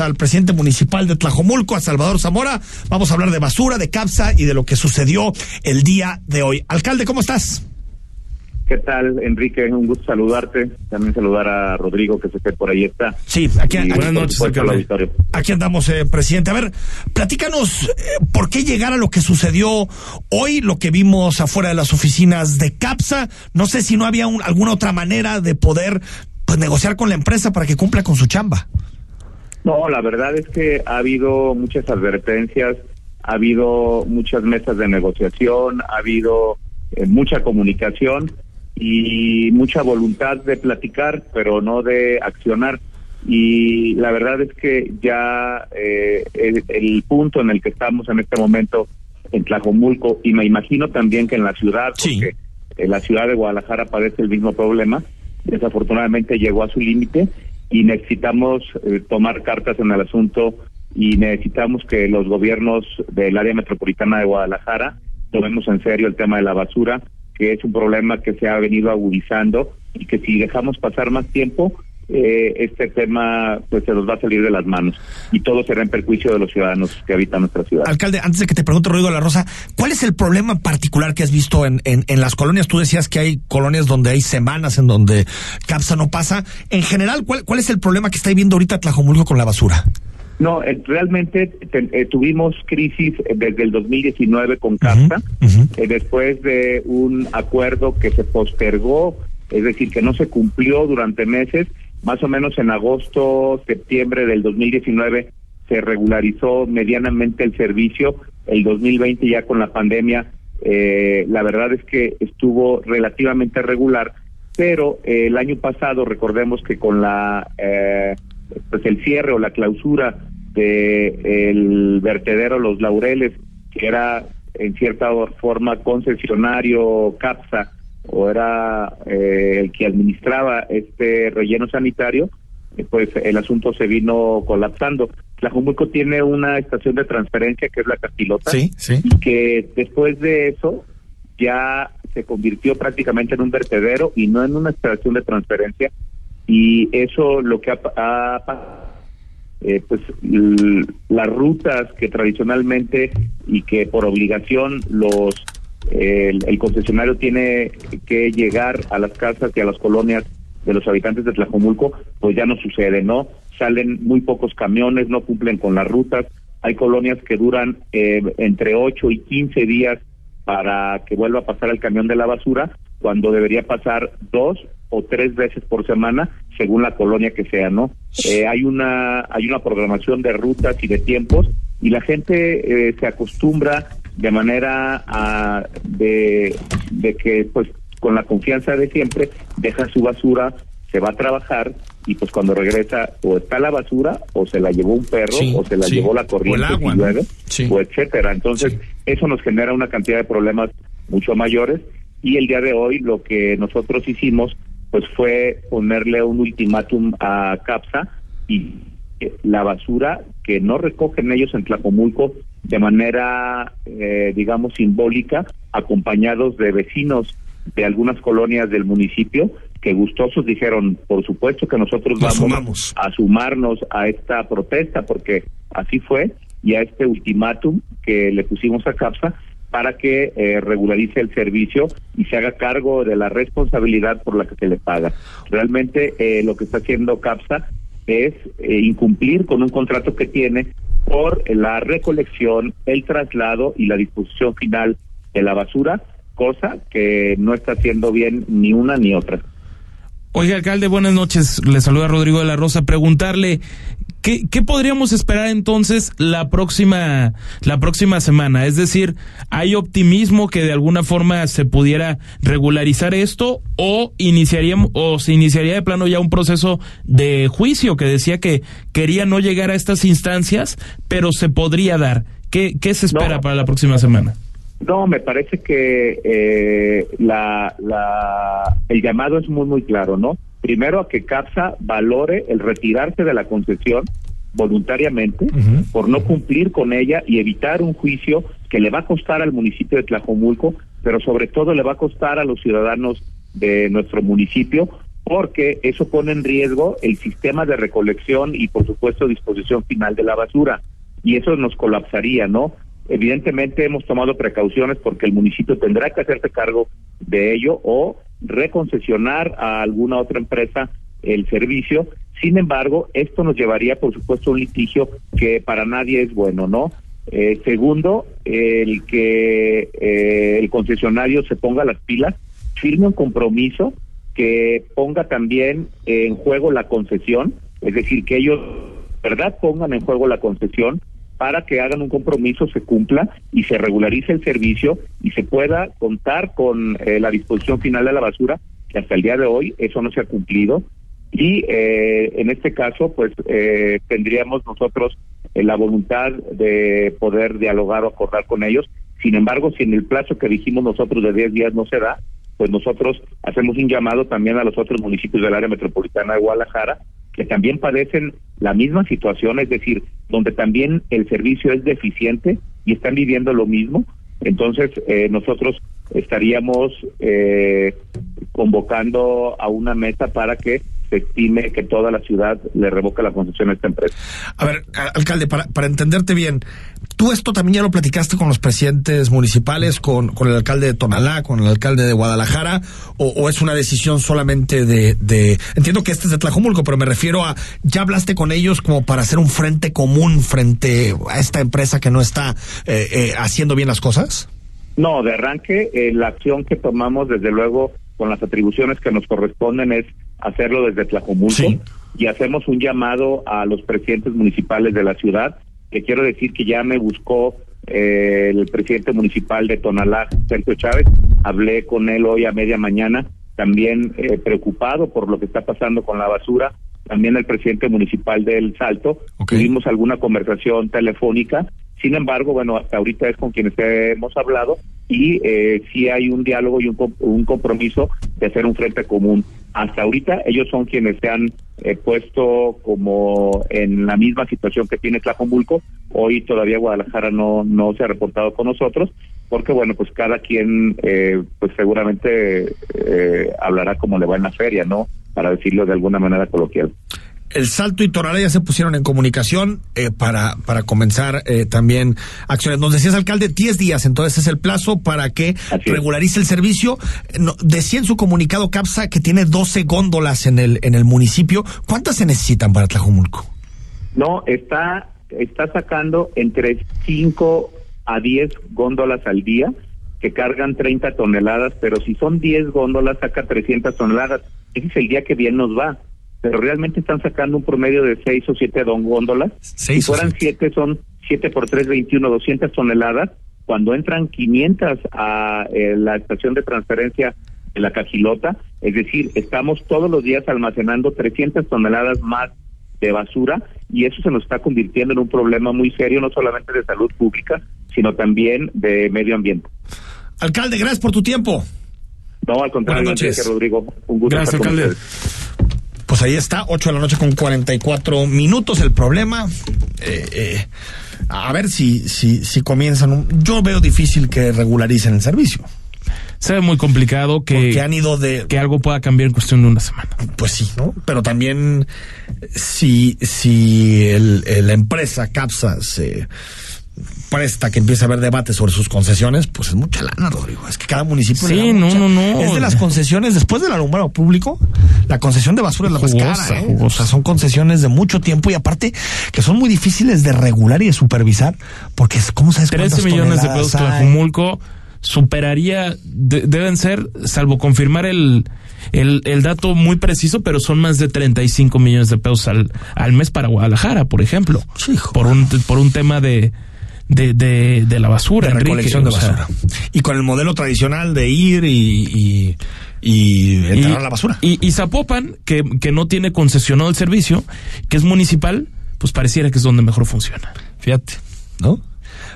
al presidente municipal de Tlajomulco, a Salvador Zamora. Vamos a hablar de basura, de CAPSA y de lo que sucedió el día de hoy. Alcalde, ¿cómo estás? ¿Qué tal, Enrique? Un gusto saludarte. También saludar a Rodrigo, que se que por ahí está. Sí, aquí, aquí buenas noches, auditorio. Aquí andamos, eh, presidente. A ver, platícanos eh, por qué llegar a lo que sucedió hoy, lo que vimos afuera de las oficinas de CAPSA. No sé si no había alguna otra manera de poder pues, negociar con la empresa para que cumpla con su chamba. No, la verdad es que ha habido muchas advertencias, ha habido muchas mesas de negociación, ha habido eh, mucha comunicación y mucha voluntad de platicar, pero no de accionar. Y la verdad es que ya eh, el, punto en el que estamos en este momento en Tlajomulco, y me imagino también que en la ciudad, porque en la ciudad de Guadalajara padece el mismo problema, desafortunadamente llegó a su límite y necesitamos eh, tomar cartas en el asunto y necesitamos que los gobiernos del área metropolitana de Guadalajara tomemos en serio el tema de la basura que es un problema que se ha venido agudizando y que si dejamos pasar más tiempo, eh, este tema pues se nos va a salir de las manos y todo será en perjuicio de los ciudadanos que habitan nuestra ciudad. Alcalde, antes de que te pregunte Rodrigo La Rosa, ¿cuál es el problema particular que has visto en, en, en, las colonias? Tú decías que hay colonias donde hay semanas en donde CAPSA no pasa. En general, ¿cuál, cuál es el problema que está viviendo ahorita Tlajomulco con la basura? No, eh, realmente eh, tuvimos crisis desde el 2019 con CAPSA, eh, después de un acuerdo que se postergó, es decir, que no se cumplió durante meses, más o menos en agosto, septiembre del 2019 se regularizó medianamente el servicio, el 2020 ya con la pandemia, la verdad es que estuvo relativamente regular, pero el año pasado recordemos que con la pues el cierre o la clausura de el vertedero Los Laureles, que era en cierta forma concesionario CAPSA o era eh, el que administraba este relleno sanitario, eh, pues el asunto se vino colapsando. Tlajumulco tiene una estación de transferencia que es la Castilota, sí, que después de eso ya se convirtió prácticamente en un vertedero y no en una estación de transferencia y eso lo que ha, ha eh, pues las rutas que tradicionalmente y que por obligación los el, concesionario tiene que llegar a las casas y a las colonias de los habitantes de Tlajomulco, pues ya no sucede, ¿no? Salen muy pocos camiones, no cumplen con las rutas, hay colonias que duran eh, entre 8 y 15 días para que vuelva a pasar el camión de la basura, cuando debería pasar dos o tres veces por semana, según la colonia que sea, ¿no? Eh, hay una hay una programación de rutas y de tiempos y la gente eh, se acostumbra de manera a, de, de que pues con la confianza de siempre deja su basura, se va a trabajar y pues cuando regresa o está la basura o se la llevó un perro o se la llevó la corriente o, o etcétera. Entonces, eso nos genera una cantidad de problemas mucho mayores y el día de hoy lo que nosotros hicimos pues fue ponerle un ultimátum a CAPSA y la basura que no recogen ellos en Tlacomulco de manera, eh, digamos, simbólica, acompañados de vecinos de algunas colonias del municipio que gustosos dijeron, por supuesto que nosotros vamos a sumarnos a esta protesta, porque así fue, y a este ultimátum que le pusimos a CAPSA, para que eh, regularice el servicio y se haga cargo de la responsabilidad por la que se le paga. Realmente eh, lo que está haciendo CAPSA es eh, incumplir con un contrato que tiene por la recolección, el traslado y la disposición final de la basura, cosa que no está haciendo bien ni una ni otra. Oiga, alcalde, buenas noches. Le saluda Rodrigo de la Rosa. Preguntarle ¿Qué, ¿Qué, podríamos esperar entonces la próxima, la próxima semana? Es decir, ¿hay optimismo que de alguna forma se pudiera regularizar esto o iniciaríamos, o se iniciaría de plano ya un proceso de juicio que decía que quería no llegar a estas instancias, pero se podría dar? ¿Qué, qué se espera para la próxima semana? No, me parece que eh, la, la, el llamado es muy, muy claro, ¿no? Primero a que CAPSA valore el retirarse de la concesión voluntariamente por no cumplir con ella y evitar un juicio que le va a costar al municipio de Tlajomulco, pero sobre todo le va a costar a los ciudadanos de nuestro municipio porque eso pone en riesgo el sistema de recolección y por supuesto disposición final de la basura y eso nos colapsaría, ¿no? Evidentemente hemos tomado precauciones porque el municipio tendrá que hacerse cargo de ello o reconcesionar a alguna otra empresa el servicio. Sin embargo, esto nos llevaría, por supuesto, a un litigio que para nadie es bueno, ¿no? Eh, segundo, el que eh, el concesionario se ponga las pilas, firme un compromiso que ponga también en juego la concesión, es decir, que ellos, ¿verdad?, pongan en juego la concesión para que hagan un compromiso, se cumpla y se regularice el servicio y se pueda contar con eh, la disposición final de la basura, que hasta el día de hoy eso no se ha cumplido. Y eh, en este caso, pues eh, tendríamos nosotros la voluntad de poder dialogar o acordar con ellos. Sin embargo, si en el plazo que dijimos nosotros de 10 días no se da, pues nosotros hacemos un llamado también a los otros municipios del área metropolitana de Guadalajara que también padecen la misma situación, es decir, donde también el servicio es deficiente y están viviendo lo mismo. Entonces, eh, nosotros estaríamos eh, convocando a una mesa para que se estime que toda la ciudad le revoca la concesión a esta empresa. A ver, alcalde, para, para entenderte bien, tú esto también ya lo platicaste con los presidentes municipales, con, con el alcalde de Tonalá, con el alcalde de Guadalajara, o, es una decisión solamente de, de, entiendo que este es de Tlajomulco, pero me refiero a, ¿ya hablaste con ellos como para hacer un frente común frente a esta empresa que no está eh, eh, haciendo bien las cosas? No, de arranque, eh, la acción que tomamos, desde luego, con las atribuciones que nos corresponden, es hacerlo desde Tlajomulco y hacemos un llamado a los presidentes municipales de la ciudad, que quiero decir que ya me buscó eh, el presidente municipal de Tonalá, Sergio Chávez, hablé con él hoy a media mañana, también eh, preocupado por lo que está pasando con la basura, también el presidente municipal del Salto, tuvimos alguna conversación telefónica, sin embargo, bueno, hasta ahorita es con quienes hemos hablado y eh, sí hay un diálogo y un, un compromiso de hacer un frente común. Hasta ahorita ellos son quienes se han eh, puesto como en la misma situación que tiene Tlajomulco. Hoy todavía Guadalajara no, no se ha reportado con nosotros porque bueno, pues cada quien eh, pues seguramente eh, hablará como le va en la feria, ¿no? Para decirlo de alguna manera coloquial el Salto y Torala ya se pusieron en comunicación eh, para, para comenzar eh, también acciones. Nos decías, alcalde, 10 días, entonces es el plazo para que regularice el servicio. No, decía en su comunicado CAPSA que tiene 12 góndolas en el, en el municipio. ¿Cuántas se necesitan para Tlajumulco? No, está, está sacando entre 5 a 10 góndolas al día que cargan 30 toneladas, pero si son 10 góndolas, saca 300 toneladas. Ese es el día que bien nos va pero realmente están sacando un promedio de seis o siete don góndolas. si fueran siete, son siete por tres, veintiuno, doscientas toneladas. Cuando entran 500 a eh, la estación de transferencia de la Cajilota, es decir, estamos todos los días almacenando 300 toneladas más de basura y eso se nos está convirtiendo en un problema muy serio, no solamente de salud pública, sino también de medio ambiente. Alcalde, gracias por tu tiempo. No, al contrario, gracias, Rodrigo. Un gusto gracias, alcalde. Pues ahí está, 8 de la noche con 44 minutos. El problema, eh, eh, a ver si, si, si comienzan. yo veo difícil que regularicen el servicio. Se ve muy complicado que, han ido de... que algo pueda cambiar en cuestión de una semana. Pues sí, ¿no? Pero también si, si el, la empresa CAPSA se presta que empiece a haber debate sobre sus concesiones, pues es mucha lana, Rodrigo. Es que cada municipio. Sí, no, no, no. Es de las concesiones, después del alumbrado público, la concesión de basura es la más cara. ¿eh? O sea, son concesiones de mucho tiempo y aparte que son muy difíciles de regular y de supervisar, porque ¿cómo sabes 13 millones de pesos de Jumulco superaría, deben ser, salvo confirmar el, el, el, dato muy preciso, pero son más de 35 millones de pesos al, al mes para Guadalajara, por ejemplo. por un, por un tema de, de, de, de la basura. De recolección de basura. y con el modelo tradicional de ir y, y, entrar a la basura. Y, y Zapopan, que, que no tiene concesionado el servicio, que es municipal, pues pareciera que es donde mejor funciona. Fíjate, ¿no?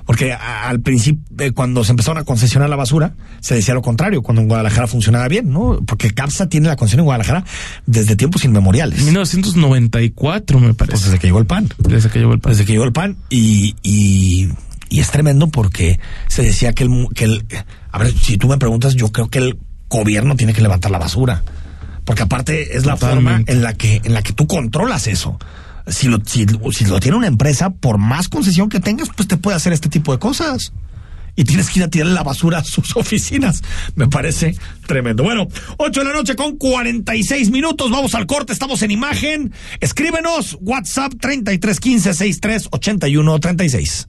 Porque al principio, eh, cuando se empezaron a concesionar la basura, se decía lo contrario, cuando en Guadalajara funcionaba bien, ¿no? Porque CAPSA tiene la concesión en Guadalajara desde tiempos inmemoriales. 1994, me parece. Pues desde que llegó el PAN. Desde que llegó el PAN. Desde que llegó el PAN. Y, y, y es tremendo porque se decía que el, que el. A ver, si tú me preguntas, yo creo que el gobierno tiene que levantar la basura porque aparte es la forma en la que en la que tú controlas eso. Si lo, si, si lo tiene una empresa, por más concesión que tengas, pues te puede hacer este tipo de cosas y tienes que ir a tirar la basura a sus oficinas. Me parece tremendo. Bueno, 8 de la noche con 46 minutos. Vamos al corte. Estamos en imagen. Escríbenos WhatsApp 3315 63 81 36.